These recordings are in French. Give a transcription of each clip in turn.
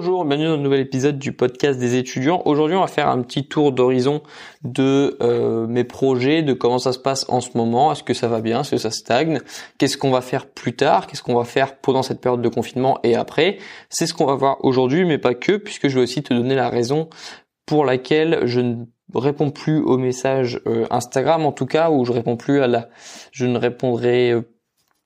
Bonjour, bienvenue dans un nouvel épisode du podcast des étudiants. Aujourd'hui, on va faire un petit tour d'horizon de euh, mes projets, de comment ça se passe en ce moment, est-ce que ça va bien, est-ce que ça stagne, qu'est-ce qu'on va faire plus tard, qu'est-ce qu'on va faire pendant cette période de confinement et après? C'est ce qu'on va voir aujourd'hui, mais pas que, puisque je vais aussi te donner la raison pour laquelle je ne réponds plus aux messages euh, Instagram, en tout cas, ou je réponds plus à la, je ne répondrai euh,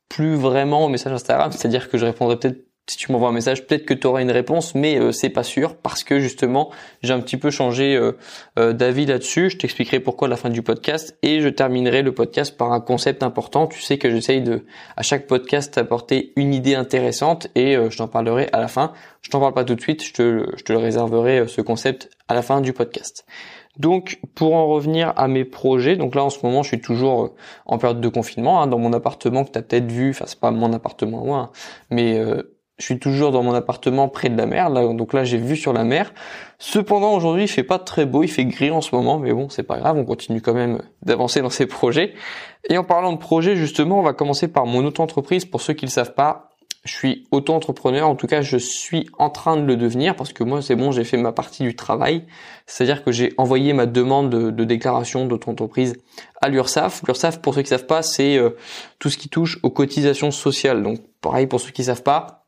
plus vraiment aux messages Instagram, c'est-à-dire que je répondrai peut-être si tu m'envoies un message, peut-être que tu auras une réponse, mais euh, c'est pas sûr parce que justement j'ai un petit peu changé euh, euh, d'avis là-dessus. Je t'expliquerai pourquoi à la fin du podcast et je terminerai le podcast par un concept important. Tu sais que j'essaye de à chaque podcast apporter une idée intéressante et je t'en parlerai à la fin. Je t'en parle pas tout de suite, je te, je te le réserverai ce concept à la fin du podcast. Donc pour en revenir à mes projets, donc là en ce moment je suis toujours en période de confinement hein, dans mon appartement que tu as peut-être vu, enfin c'est pas mon appartement moi, hein, mais je suis toujours dans mon appartement près de la mer, donc là j'ai vu sur la mer. Cependant aujourd'hui il fait pas très beau, il fait gris en ce moment, mais bon c'est pas grave, on continue quand même d'avancer dans ces projets. Et en parlant de projets justement, on va commencer par mon auto-entreprise. Pour ceux qui le savent pas, je suis auto-entrepreneur, en tout cas je suis en train de le devenir parce que moi c'est bon, j'ai fait ma partie du travail. C'est-à-dire que j'ai envoyé ma demande de, déclaration d'auto-entreprise à l'URSSAF. L'URSSAF, pour ceux qui savent pas, c'est euh, tout ce qui touche aux cotisations sociales. Donc pareil pour ceux qui savent pas,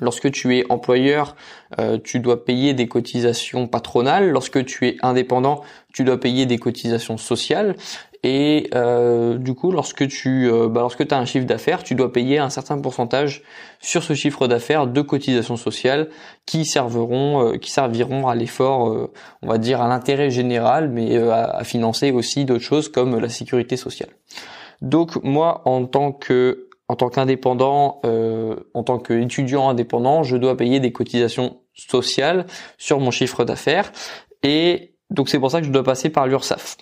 Lorsque tu es employeur, euh, tu dois payer des cotisations patronales. Lorsque tu es indépendant, tu dois payer des cotisations sociales. Et euh, du coup, lorsque tu euh, bah, as un chiffre d'affaires, tu dois payer un certain pourcentage sur ce chiffre d'affaires de cotisations sociales qui serviront qui serviront à l'effort, on va dire à l'intérêt général, mais à, à financer aussi d'autres choses comme la sécurité sociale. Donc moi, en tant que en tant qu'indépendant, euh, en tant qu'étudiant indépendant, je dois payer des cotisations sociales sur mon chiffre d'affaires. Et donc c'est pour ça que je dois passer par l'URSSAF.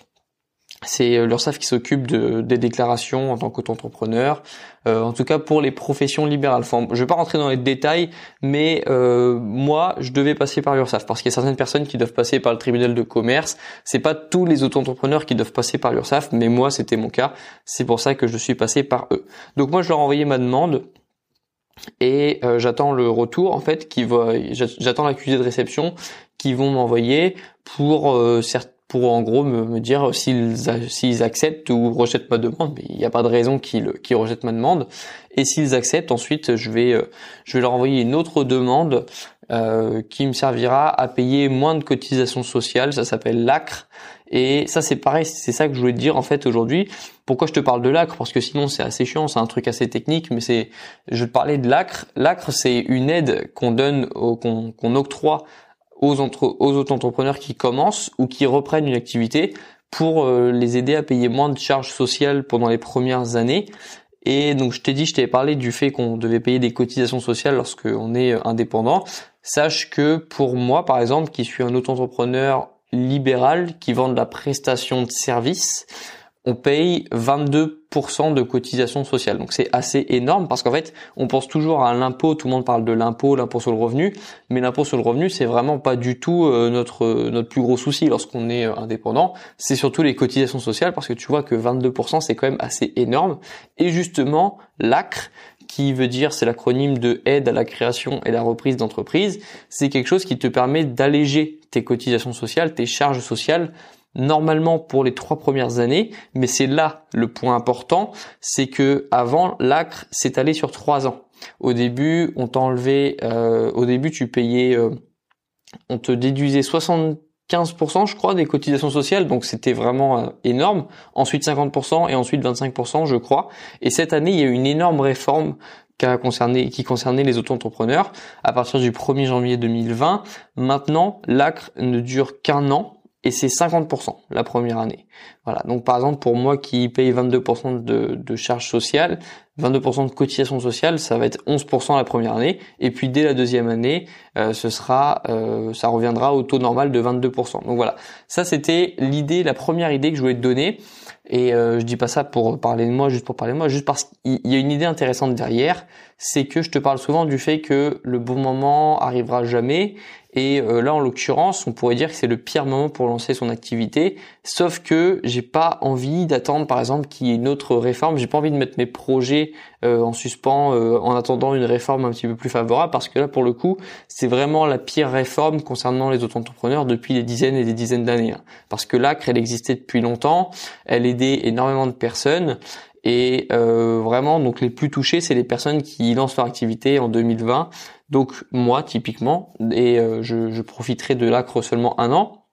C'est euh, l'URSSAF qui s'occupe de, des déclarations en tant qu'auto-entrepreneur, euh, en tout cas pour les professions libérales. Je vais pas rentrer dans les détails, mais euh, moi, je devais passer par l'URSSAF parce qu'il y a certaines personnes qui doivent passer par le tribunal de commerce. C'est pas tous les auto-entrepreneurs qui doivent passer par l'URSSAF, mais moi, c'était mon cas. C'est pour ça que je suis passé par eux. Donc moi, je leur ai envoyé ma demande et j'attends le retour en fait qui va j'attends l'accusé de réception qui vont m'envoyer pour euh, pour en gros me, dire s'ils acceptent ou rejettent ma demande. Mais il n'y a pas de raison qu'ils qu'ils rejettent ma demande. Et s'ils acceptent, ensuite je vais euh, je vais leur envoyer une autre demande euh, qui me servira à payer moins de cotisations sociales. Ça s'appelle l'ACRE. Et ça c'est pareil, c'est ça que je voulais te dire en fait aujourd'hui. Pourquoi je te parle de l'ACRE Parce que sinon c'est assez chiant, c'est un truc assez technique, mais c'est je te parlais de l'ACRE. L'ACRE c'est une aide qu'on donne, qu'on qu'on octroie aux, entre, aux auto-entrepreneurs qui commencent ou qui reprennent une activité pour euh, les aider à payer moins de charges sociales pendant les premières années. Et donc je t'ai dit, je t'avais parlé du fait qu'on devait payer des cotisations sociales lorsqu'on est euh, indépendant. Sache que pour moi, par exemple, qui suis un auto-entrepreneur libéral qui vend de la prestation de service, on paye 22% de cotisation sociale. Donc c'est assez énorme parce qu'en fait, on pense toujours à l'impôt, tout le monde parle de l'impôt, l'impôt sur le revenu, mais l'impôt sur le revenu, c'est vraiment pas du tout euh, notre notre plus gros souci lorsqu'on est euh, indépendant, c'est surtout les cotisations sociales parce que tu vois que 22% c'est quand même assez énorme. Et justement, l'ACRE qui veut dire c'est l'acronyme de aide à la création et la reprise d'entreprise, c'est quelque chose qui te permet d'alléger tes cotisations sociales, tes charges sociales normalement pour les trois premières années, mais c'est là le point important, c'est que avant l'acre allé sur trois ans. Au début, on t'enlevait, euh, au début tu payais, euh, on te déduisait 75% je crois des cotisations sociales, donc c'était vraiment euh, énorme. Ensuite 50% et ensuite 25% je crois. Et cette année il y a eu une énorme réforme qui, a concerné, qui concernait les auto-entrepreneurs à partir du 1er janvier 2020. Maintenant, l'acre ne dure qu'un an et c'est 50% la première année. Voilà. Donc par exemple pour moi qui paye 22% de, de charges sociales, 22% de cotisation sociale, ça va être 11% la première année, et puis dès la deuxième année, euh, ce sera, euh, ça reviendra au taux normal de 22%. Donc voilà, ça c'était l'idée, la première idée que je voulais te donner. Et euh, je dis pas ça pour parler de moi, juste pour parler de moi, juste parce qu'il y a une idée intéressante derrière, c'est que je te parle souvent du fait que le bon moment arrivera jamais. Et euh, là, en l'occurrence, on pourrait dire que c'est le pire moment pour lancer son activité. Sauf que j'ai pas envie d'attendre, par exemple, qu'il y ait une autre réforme. J'ai pas envie de mettre mes projets projet en suspens en attendant une réforme un petit peu plus favorable parce que là pour le coup c'est vraiment la pire réforme concernant les auto-entrepreneurs depuis des dizaines et des dizaines d'années. Hein. Parce que l'ACRE elle existait depuis longtemps, elle aidait énormément de personnes et euh, vraiment, donc les plus touchés, c'est les personnes qui lancent leur activité en 2020. Donc moi, typiquement, et euh, je, profiterai de l'ACRE seulement un an.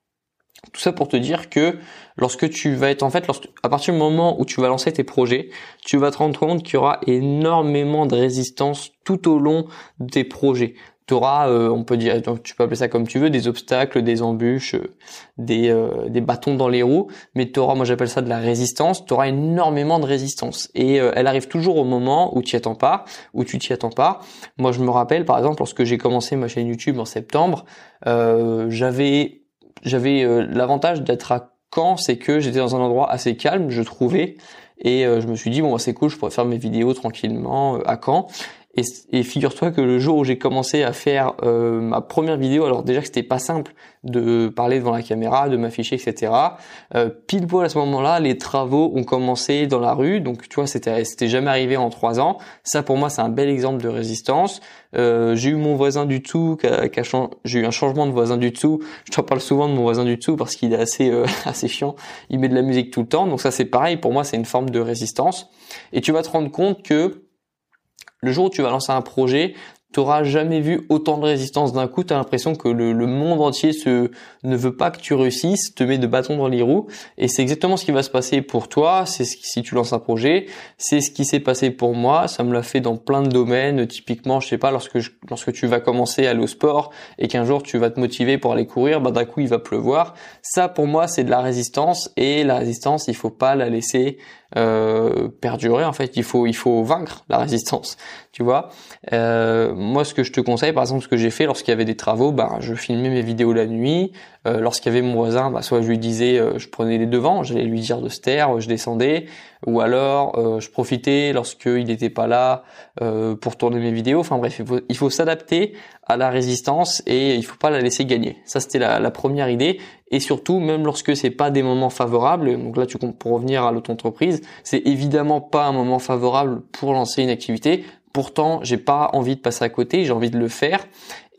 Tout ça pour te dire que lorsque tu vas être en fait, lorsque, à partir du moment où tu vas lancer tes projets, tu vas te rendre compte qu'il y aura énormément de résistance tout au long de tes projets tu auras, euh, on peut dire, tu peux appeler ça comme tu veux, des obstacles, des embûches, euh, des, euh, des bâtons dans les roues, mais tu auras, moi j'appelle ça de la résistance, tu auras énormément de résistance. Et elle arrive toujours au moment où tu attends pas, où tu t'y attends pas. Moi je me rappelle par exemple lorsque j'ai commencé ma chaîne YouTube en septembre, j'avais j'avais l'avantage d'être à Caen, c'est que j'étais dans un endroit assez calme, je trouvais, et je me suis dit bon bah, c'est cool, je pourrais faire mes vidéos tranquillement à Caen. Et, et figure-toi que le jour où j'ai commencé à faire euh, ma première vidéo, alors déjà que c'était pas simple de parler devant la caméra, de m'afficher, etc. Euh, pile poil à ce moment-là, les travaux ont commencé dans la rue, donc tu vois, c'était c'était jamais arrivé en trois ans. Ça pour moi, c'est un bel exemple de résistance. Euh, j'ai eu mon voisin du tout, j'ai eu un changement de voisin du tout. Je te parle souvent de mon voisin du tout parce qu'il est assez euh, assez chiant. Il met de la musique tout le temps, donc ça c'est pareil. Pour moi, c'est une forme de résistance. Et tu vas te rendre compte que le jour où tu vas lancer un projet, t'auras jamais vu autant de résistance d'un coup. T'as l'impression que le, monde entier ne veut pas que tu réussisses, te met de bâtons dans les roues. Et c'est exactement ce qui va se passer pour toi. C'est ce si tu lances un projet, c'est ce qui s'est passé pour moi. Ça me l'a fait dans plein de domaines. Typiquement, je sais pas, lorsque lorsque tu vas commencer à aller au sport et qu'un jour tu vas te motiver pour aller courir, bah d'un coup il va pleuvoir. Ça pour moi c'est de la résistance et la résistance il faut pas la laisser euh, perdurer en fait. Il faut il faut vaincre la résistance tu vois. Euh, moi ce que je te conseille par exemple ce que j'ai fait lorsqu'il y avait des travaux bah je filmais mes vidéos la nuit. Euh, lorsqu'il y avait mon voisin bah soit je lui disais euh, je prenais les devants j'allais lui dire de se taire je descendais. Ou alors euh, je profitais lorsqu'il n'était pas là pour tourner mes vidéos. Enfin bref il faut s'adapter la résistance et il faut pas la laisser gagner. Ça c'était la, première idée. Et surtout même lorsque c'est pas des moments favorables donc là tu pour revenir à l'auto-entreprise c'est évidemment pas un moment favorable pour lancer une activité. Pourtant j'ai pas envie de passer à côté j'ai envie de le faire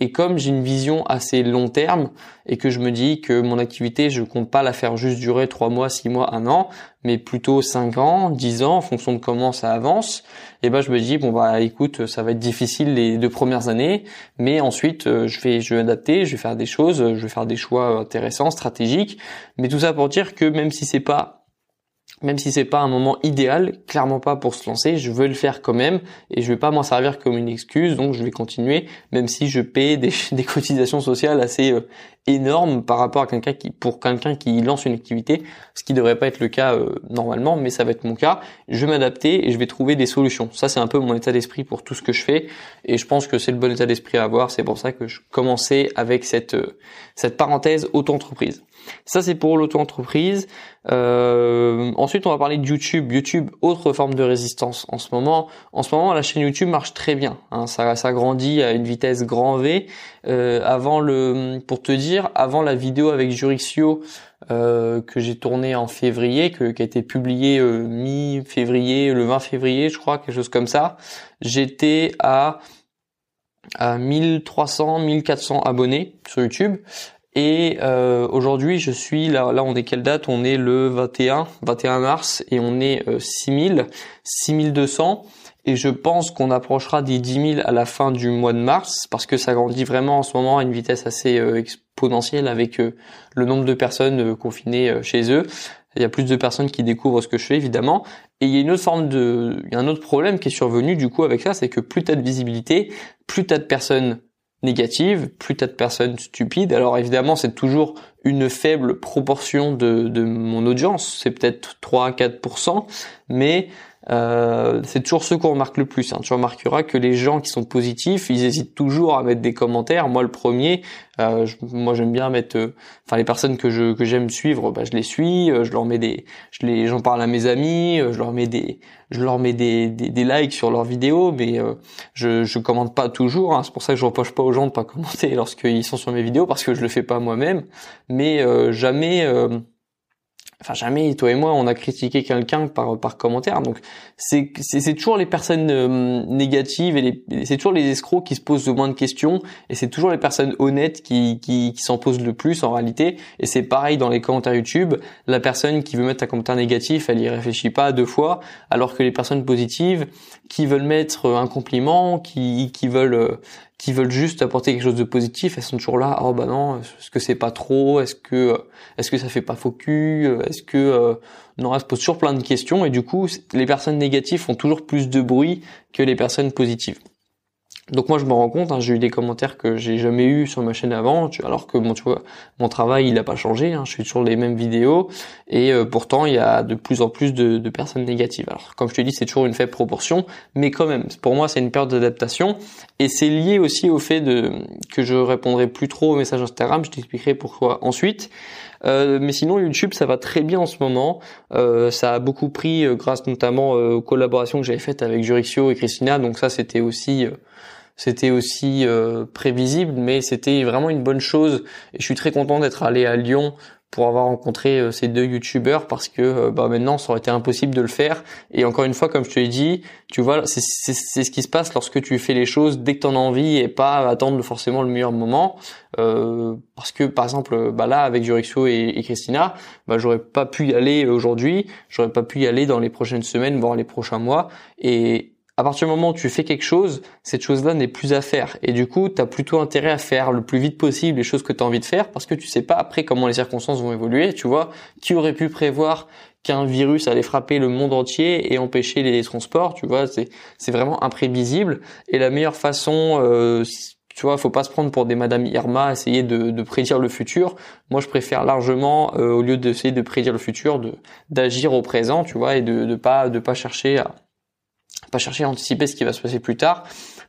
et comme j'ai une vision assez long terme et que je me dis que mon activité, je compte pas la faire juste durer trois mois, six mois, un an, mais plutôt cinq ans, dix ans, en fonction de comment ça avance, et ben je me dis bon bah écoute, ça va être difficile les deux premières années, mais ensuite euh, je vais je vais adapter, je vais faire des choses, je vais faire des choix intéressants, stratégiques, mais tout ça pour dire que même si c'est pas même si c'est pas un moment idéal, clairement pas pour se lancer, je veux le faire quand même et je vais pas m'en servir comme une excuse, donc je vais continuer, même si je paie des, cotisations sociales assez euh, énormes par rapport à quelqu'un qui, pour quelqu'un qui lance une activité, ce qui devrait pas être le cas euh, normalement, mais ça va être mon cas. Je vais m'adapter et je vais trouver des solutions. Ça c'est un peu mon état d'esprit pour tout ce que je fais et je pense que c'est le bon état d'esprit à avoir. C'est pour ça que je commençais avec cette euh, cette parenthèse auto-entreprise. Ça, c'est pour l'auto-entreprise. Euh, ensuite, on va parler de YouTube. YouTube, autre forme de résistance en ce moment. En ce moment, la chaîne YouTube marche très bien. Hein. ça, ça grandit à une vitesse grand V. Euh, avant le, pour te dire, avant la vidéo avec Jurixio euh, que j'ai tournée en février, que, qui a été publiée mi-février, le 20 février, je crois, quelque chose comme ça. J'étais à à 1300, 1400 abonnés sur YouTube et euh, aujourd'hui, je suis là, là on est quelle date? On est le 21, 21 mars et on est euh, 6000, 6200 et je pense qu'on approchera des 10 000 à la fin du mois de mars parce que ça grandit vraiment en ce moment à une vitesse assez euh, exponentielle avec euh, le nombre de personnes euh, confinées chez eux. Il y a plus de personnes qui découvrent ce que je fais évidemment. Et il y a une autre forme de, il y a un autre problème qui est survenu du coup avec ça, c'est que plus t'as de visibilité, plus t'as de personnes négative, plus t'as de personnes stupides. Alors évidemment, c'est toujours une faible proportion de, de mon audience, c'est peut-être 3-4%, mais euh, c'est toujours ceux qu'on remarque le plus. Hein. Tu remarqueras que les gens qui sont positifs, ils hésitent toujours à mettre des commentaires. Moi, le premier, euh, moi j'aime bien mettre, euh, enfin les personnes que je que j'aime suivre, bah, je les suis, je leur mets des, je les, j'en parle à mes amis, je leur mets des, je leur mets des, des, likes sur leurs vidéos, mais je je commente pas toujours. Hein. C'est pour ça que je reproche pas aux gens de pas commenter lorsqu'ils sont sur mes vidéos parce que je le fais pas moi-même, mais jamais enfin jamais toi et moi on a critiqué quelqu'un par par commentaire. Donc c'est c'est toujours les personnes euh, négatives et c'est toujours les escrocs qui se posent le moins de questions et c'est toujours les personnes honnêtes qui qui, qui s'en posent le plus en réalité. Et c'est pareil dans les commentaires YouTube. La personne qui veut mettre un commentaire négatif elle y réfléchit pas deux fois alors que les personnes positives qui veulent mettre un compliment qui qui veulent euh, qui veulent juste apporter quelque chose de positif, elles sont toujours là. Oh bah non, est-ce que c'est pas trop Est-ce que est-ce que ça fait pas faux cul Est-ce que euh, non Elles se posent toujours plein de questions et du coup, les personnes négatives font toujours plus de bruit que les personnes positives. Donc moi je me rends compte, hein, j'ai eu des commentaires que j'ai jamais eu sur ma chaîne avant, alors que bon tu vois mon travail il n'a pas changé, hein, je fais toujours les mêmes vidéos et euh, pourtant il y a de plus en plus de, de, personnes négatives. Alors comme je te dis c'est toujours une faible proportion, mais quand même pour moi c'est une période d'adaptation et c'est lié aussi au fait de que je répondrai plus trop aux messages Instagram, je t'expliquerai pourquoi ensuite. Euh, mais sinon YouTube ça va très bien en ce moment. Euh, ça a beaucoup pris euh, grâce notamment euh, aux collaborations que j'avais faites avec Jurixio et Christina. Donc ça c'était aussi c'était aussi prévisible, mais c'était vraiment une bonne chose. Et je suis très content d'être allé à Lyon pour avoir rencontré euh, ces deux youtubeurs parce que euh, bah maintenant ça aurait été impossible de le faire. Et encore une fois comme je te l'ai dit tu vois c'est ce qui se passe lorsque tu fais les choses dès que tu en as envie et pas attendre forcément le meilleur moment. Euh, parce que par exemple bah là avec Jurixio et, et, Christina bah j'aurais pas pu y aller aujourd'hui. J'aurais pas pu y aller dans les prochaines semaines voire les prochains mois. Et à partir du moment où tu fais quelque chose, cette chose-là n'est plus à faire. Et du coup, tu as plutôt intérêt à faire le plus vite possible les choses que tu as envie de faire parce que tu sais pas après comment les circonstances vont évoluer. Tu vois, qui aurait pu prévoir qu'un virus allait frapper le monde entier et empêcher les transports Tu vois, c'est vraiment imprévisible. Et la meilleure façon, euh, tu vois, faut pas se prendre pour des Madame Irma, essayer de, de prédire le futur. Moi, je préfère largement, euh, au lieu d'essayer de prédire le futur, de d'agir au présent, tu vois, et de de pas de pas chercher à pas chercher à anticiper ce qui va se passer plus tard,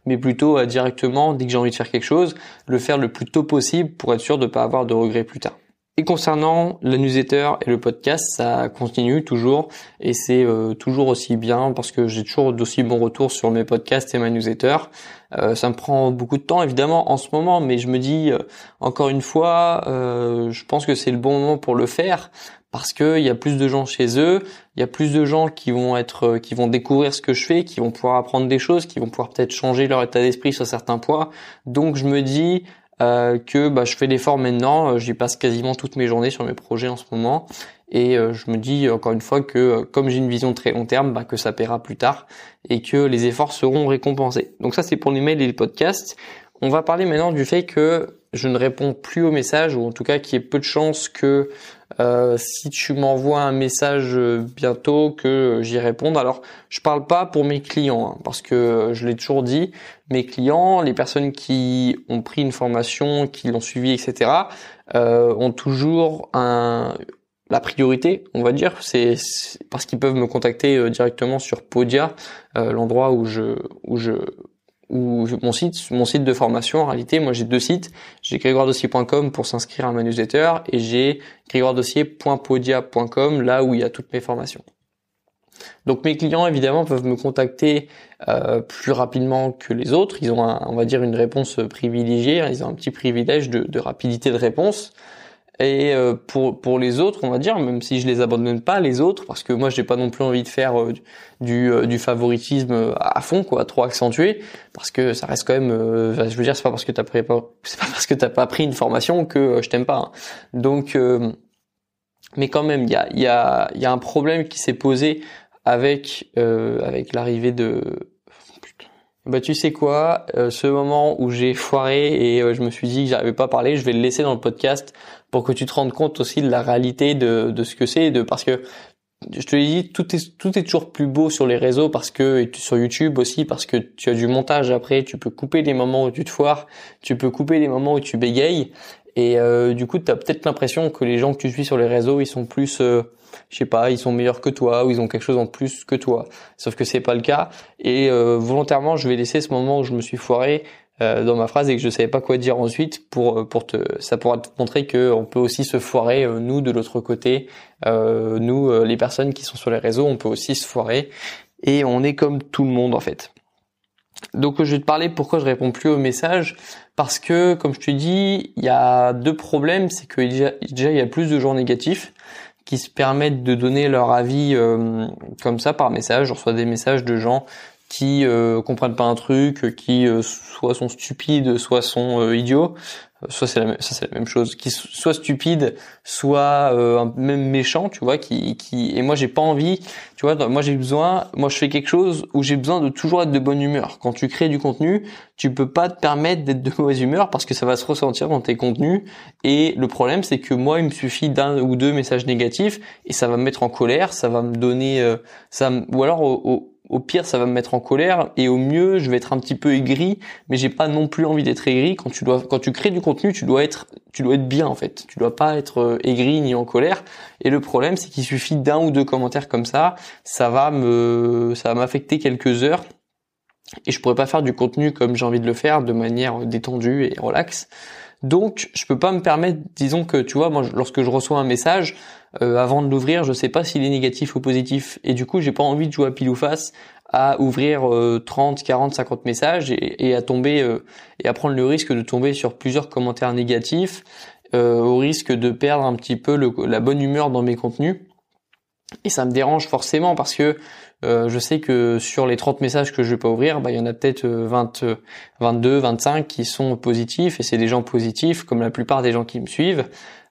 mais plutôt directement, dès que j'ai envie de faire quelque chose, le faire le plus tôt possible pour être sûr de ne pas avoir de regrets plus tard. Et concernant la newsletter et le podcast, ça continue toujours et c'est euh, toujours aussi bien parce que j'ai toujours d'aussi bons retours sur mes podcasts et ma newsletter. Euh, ça me prend beaucoup de temps évidemment en ce moment, mais je me dis euh, encore une fois, je pense que c'est le bon moment pour le faire parce que il y a plus de gens chez eux, il y a plus de gens qui vont être, euh, qui vont découvrir ce que je fais, qui vont pouvoir apprendre des choses, qui vont pouvoir peut-être changer leur état d'esprit sur certains points. Donc je me dis euh, que bah, je fais l'effort maintenant, euh, j'y passe quasiment toutes mes journées sur mes projets en ce moment, et je me dis encore une fois que comme j'ai une vision très long terme, bah, que ça paiera plus tard et que les efforts seront récompensés. Donc ça c'est pour les mails et les podcasts. On va parler maintenant du fait que je ne réponds plus aux messages, ou en tout cas qu'il y ait peu de chances que euh, si tu m'envoies un message euh, bientôt que j'y réponde. Alors, je parle pas pour mes clients, hein, parce que je l'ai toujours dit, mes clients, les personnes qui ont pris une formation, qui l'ont suivi, etc., euh, ont toujours un, la priorité, on va dire, c'est parce qu'ils peuvent me contacter directement sur Podia, l'endroit où je où je ou mon site, mon site de formation, en réalité, moi j'ai deux sites. J'ai grégoiredossier.com pour s'inscrire à ma newsletter et j'ai grégoiredossier.podia.com là où il y a toutes mes formations. Donc mes clients évidemment peuvent me contacter euh, plus rapidement que les autres. Ils ont, on va dire, une réponse privilégiée. Ils ont un petit privilège de, de rapidité de réponse. Et euh, pour pour les autres, on va dire, même si je les abandonne pas les autres, parce que moi j'ai pas non plus envie de faire euh, du euh, du favoritisme à fond, quoi, trop accentué, parce que ça reste quand même, je veux dire, c'est pas parce que t'as pris c'est pas parce que t'as pas pris une formation que je t'aime pas. Hein. Donc, mais quand même, il y a il y a il y a un problème qui s'est posé avec avec l'arrivée de bah tu sais quoi, ce moment où j'ai foiré et je me suis dit que j'arrivais pas à parler, je vais le laisser dans le podcast pour que tu te rendes compte aussi de la réalité de, de ce que c'est, de parce que je te l'ai dit, tout est tout est toujours plus beau sur les réseaux parce que et sur YouTube aussi parce que tu as du montage après, tu peux couper des moments où tu te foires, tu peux couper des moments où tu bégayes et euh, du coup tu as peut-être l'impression que les gens que tu suis sur les réseaux ils sont plus euh, je sais pas, ils sont meilleurs que toi ou ils ont quelque chose en plus que toi. Sauf que c'est pas le cas. Et euh, volontairement je vais laisser ce moment où je me suis foiré euh, dans ma phrase et que je savais pas quoi dire ensuite pour euh, pour te ça pourra te montrer que on peut aussi se foirer euh, nous de l'autre côté. Nous les personnes qui sont sur les réseaux on peut aussi se foirer. Et on est comme tout le monde en fait donc je vais te parler pourquoi je réponds plus aux messages parce que comme je te dis il y a deux problèmes c'est que déjà il y a plus de gens négatifs qui se permettent de donner leur avis comme ça par message. Je reçois des messages de gens qui comprennent pas un truc, qui soit sont stupides, soit sont idiots soit c'est la, ça c'est la même chose, qui soit stupide, soit euh, même méchant, tu vois, qui, qui et moi j'ai pas envie, tu vois, moi j'ai besoin, moi je fais quelque chose où j'ai besoin de toujours être de bonne humeur. Quand tu crées du contenu, tu peux pas te permettre d'être de mauvaise humeur parce que ça va se ressentir dans tes contenus. Et le problème c'est que moi il me suffit d'un ou deux messages négatifs et ça va me mettre en colère, ça va me donner, euh, ça, ou alors au au pire, ça va me mettre en colère et au mieux, je vais être un petit peu aigri, mais j'ai pas non plus envie d'être aigri. Quand tu dois, quand tu crées du contenu, tu dois être, tu dois être bien en fait. Tu dois pas être euh, aigri ni en colère. Et le problème, c'est qu'il suffit d'un ou deux commentaires comme ça, ça va me, ça va m'affecter quelques heures et je pourrais pas faire du contenu comme j'ai envie de le faire de manière détendue et relaxe. Donc, je peux pas me permettre, disons que tu vois, moi, lorsque je reçois un message, euh, avant de l'ouvrir, je sais pas s'il est négatif ou positif, et du coup, j'ai pas envie de jouer à pile ou face à ouvrir 30, 40, 50 messages et, à tomber euh, et à prendre le risque de tomber sur plusieurs commentaires négatifs, euh, au risque de perdre un petit peu la bonne humeur dans mes contenus. Et ça me dérange forcément parce que euh, je sais que sur les 30 messages que je vais pas ouvrir, bah, il y en a peut-être 20, 22, 25 qui sont positifs et c'est des gens positifs comme la plupart des gens qui me suivent.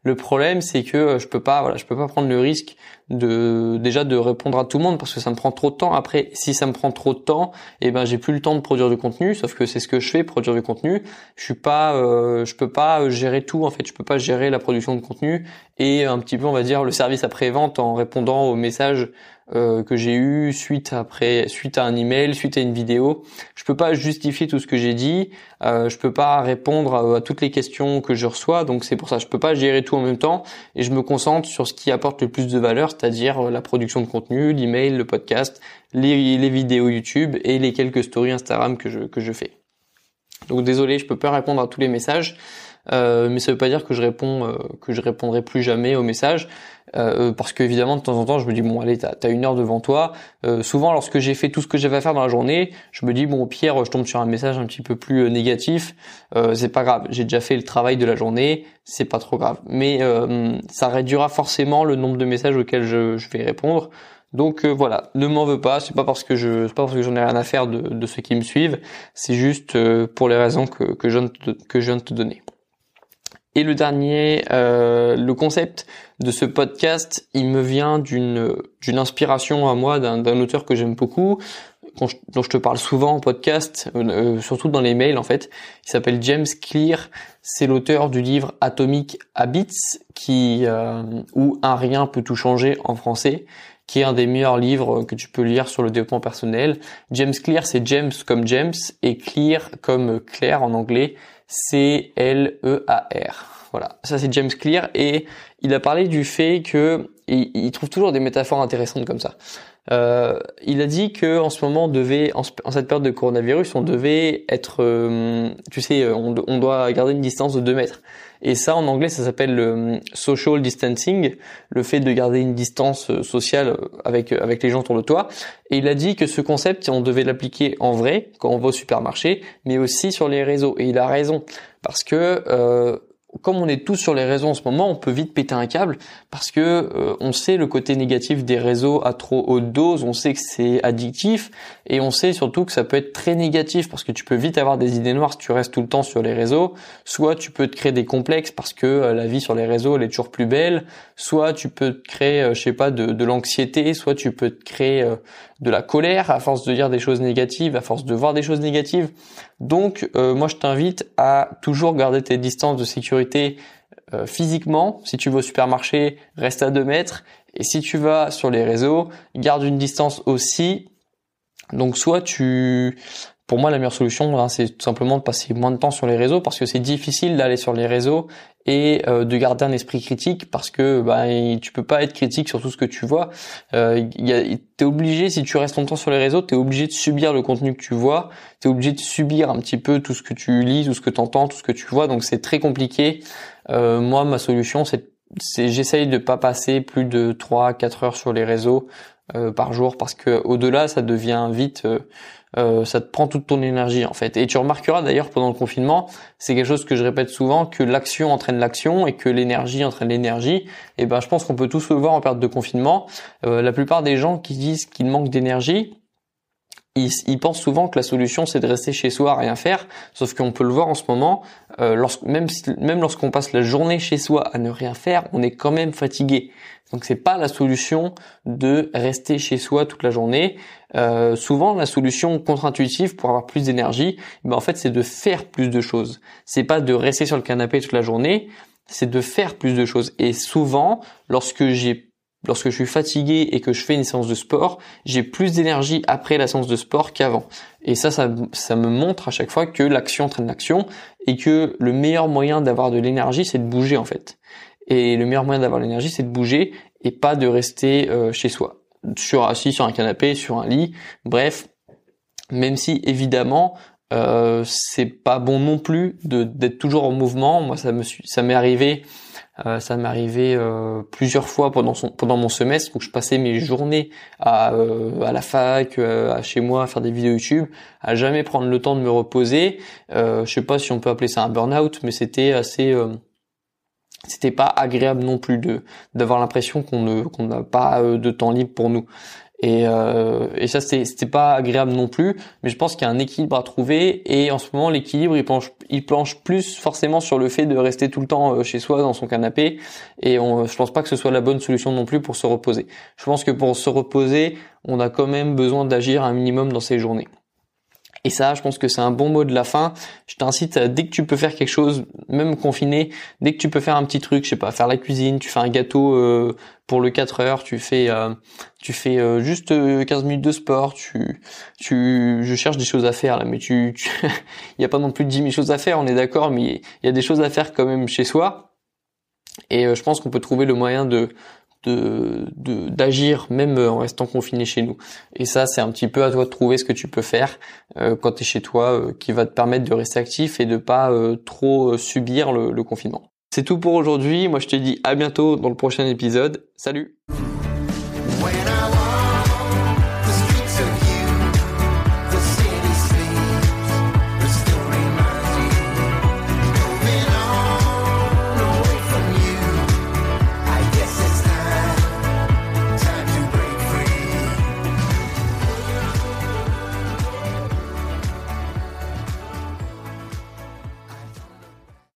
Le problème, c'est que euh, je peux pas, voilà, je peux pas prendre le risque de déjà de répondre à tout le monde parce que ça me prend trop de temps. Après, si ça me prend trop de temps, eh ben j'ai plus le temps de produire du contenu. Sauf que c'est ce que je fais, produire du contenu. Je suis pas, euh, je peux pas gérer tout en fait. Je peux pas gérer la production de contenu et un petit peu, on va dire, le service après vente en répondant aux messages euh, que j'ai eu suite après suite à un email, suite à une vidéo. Je peux pas justifier tout ce que j'ai dit, euh, je peux pas répondre à, toutes les questions que je reçois, donc c'est pour ça je peux pas gérer tout en même temps et je me concentre sur ce qui apporte le plus de valeur, c'est-à-dire euh, la production de contenu, l'email, le podcast, les, les vidéos YouTube et les quelques stories Instagram que je que je fais. Donc désolé, je peux pas répondre à tous les messages. Euh, mais ça veut pas dire que je réponds euh, que je répondrai plus jamais aux messages euh, parce qu'évidemment de temps en temps je me dis bon allez t'as as une heure devant toi. Souvent lorsque j'ai fait tout ce que j'avais à faire dans la journée je me dis bon pire je tombe sur un message un petit peu plus négatif. C'est pas grave. J'ai déjà fait le travail de la journée. C'est pas trop grave. Mais ça réduira forcément le nombre de messages auxquels je, je vais répondre. Donc voilà, ne m'en veux pas, c'est pas parce que je pas parce que j'en ai rien à faire de, de ceux qui me suivent, c'est juste pour les raisons que, que je viens de te donner. Et le dernier, euh, le concept de ce podcast, il me vient d'une d'une inspiration à moi d'un auteur que j'aime beaucoup, dont je te parle souvent en podcast, euh, surtout dans les mails en fait. Il s'appelle James Clear. C'est l'auteur du livre Atomic Habits, qui euh, où un rien peut tout changer en français, qui est un des meilleurs livres que tu peux lire sur le développement personnel. James Clear, c'est James comme James et Clear comme Claire en anglais. C-L-E-A-R. Voilà, ça c'est James Clear et il a parlé du fait que il, trouve toujours des métaphores intéressantes comme ça. Euh, il a dit que en ce moment on devait, en, cette période de coronavirus, on devait être, euh, tu sais, on, on, doit garder une distance de 2 mètres. Et ça, en anglais, ça s'appelle le social distancing, le fait de garder une distance euh, sociale avec avec les gens autour de toi. Et il a dit que ce concept, on devait l'appliquer en vrai quand on va au supermarché, mais aussi sur les réseaux. Et il a raison parce que euh, comme on est tous sur les réseaux en ce moment, on peut vite péter un câble parce que euh, on sait le côté négatif des réseaux à trop haute dose, on sait que c'est addictif et on sait surtout que ça peut être très négatif parce que tu peux vite avoir des idées noires si tu restes tout le temps sur les réseaux, soit tu peux te créer des complexes parce que euh, la vie sur les réseaux elle est toujours plus belle, soit tu peux te créer euh, je sais pas de, l'anxiété, soit tu peux te créer de la colère à force de dire des choses négatives, à force de voir des choses négatives. Donc moi je t'invite à toujours garder tes distances de sécurité euh, physiquement, si tu vas au supermarché, reste à 2 mètres. Et si tu vas sur les réseaux, garde une distance aussi. Donc soit tu... Pour moi, la meilleure solution, hein, c'est tout simplement de passer moins de temps sur les réseaux parce que c'est difficile d'aller sur les réseaux et euh, de garder un esprit critique parce que bah, tu peux pas être critique sur tout ce que tu vois. Euh, t'es obligé, si tu restes longtemps sur les réseaux, t'es obligé de subir le contenu que tu vois, t'es obligé de subir un petit peu tout ce que tu lis, tout ce que tu entends, tout ce que tu vois, donc c'est très compliqué. Euh, moi, ma solution, c'est c'est j'essaye de pas passer plus de 3 4 heures sur les réseaux par jour parce que au-delà ça devient vite euh, ça te prend toute ton énergie en fait. Et tu remarqueras d'ailleurs pendant le confinement, c'est quelque chose que je répète souvent, que l'action entraîne l'action et que l'énergie entraîne l'énergie. Et ben je pense qu'on peut tous le voir en période de confinement. Euh, la plupart des gens qui disent qu'ils manquent d'énergie, ils, pensent souvent que la solution c'est de rester chez soi à rien faire, sauf qu'on peut le voir en ce moment, euh, lorsque, même, même lorsqu'on passe la journée chez soi à ne rien faire, on est quand même fatigué. Donc c'est pas la solution de rester chez soi toute la journée. Euh, souvent la solution contre-intuitive pour avoir plus d'énergie, ben en fait c'est de faire plus de choses. C'est pas de rester sur le canapé toute la journée, c'est de faire plus de choses. Et souvent, lorsque j'ai lorsque je suis fatigué et que je fais une séance de sport, j'ai plus d'énergie après la séance de sport qu'avant. Et ça, ça, me montre à chaque fois que l'action entraîne l'action et que le meilleur moyen d'avoir de l'énergie, c'est de bouger en fait. Et le meilleur moyen d'avoir l'énergie, c'est de bouger et pas de rester euh, chez soi, sur assis sur un canapé, sur un lit. Bref, même si évidemment euh, c'est pas bon non plus d'être toujours en mouvement. Moi, ça me ça m'est arrivé euh, ça m'est arrivé euh, plusieurs fois pendant son, pendant mon semestre où je passais mes journées à, euh, à la fac, à chez moi, à faire des vidéos YouTube, à jamais prendre le temps de me reposer. je sais pas si on peut appeler ça un burn-out, mais c'était assez c'était pas agréable non plus de d'avoir l'impression qu'on ne qu'on n'a pas de temps libre pour nous et, euh, et ça, c'était pas agréable non plus. Mais je pense qu'il y a un équilibre à trouver. Et en ce moment, l'équilibre, il penche, plus forcément sur le fait de rester tout le temps euh, chez soi dans son canapé. Et on, je pense pas que ce soit la bonne solution non plus pour se reposer. Je pense que pour se reposer, on a quand même besoin d'agir un minimum dans ces journées. Et ça, je pense que c'est un bon mot de la fin. Je t'incite, dès que tu peux faire quelque chose, même confiné, dès que tu peux faire un petit truc, je sais pas, faire la cuisine, tu fais un gâteau euh, pour le 4 heures, tu fais, euh, tu fais euh, juste 15 minutes de sport, tu, tu, je cherche des choses à faire là, mais tu, il y a pas non plus de 10 000 choses à faire, on est d'accord, mais il y a des choses à faire quand même chez soi. Et je pense qu'on peut trouver le moyen de, de d'agir même en restant confiné chez nous. Et ça, c'est un petit peu à toi de trouver ce que tu peux faire euh, quand tu es chez toi, euh, qui va te permettre de rester actif et de pas euh, trop subir le, le confinement. C'est tout pour aujourd'hui. Moi, je te dis à bientôt dans le prochain épisode. Salut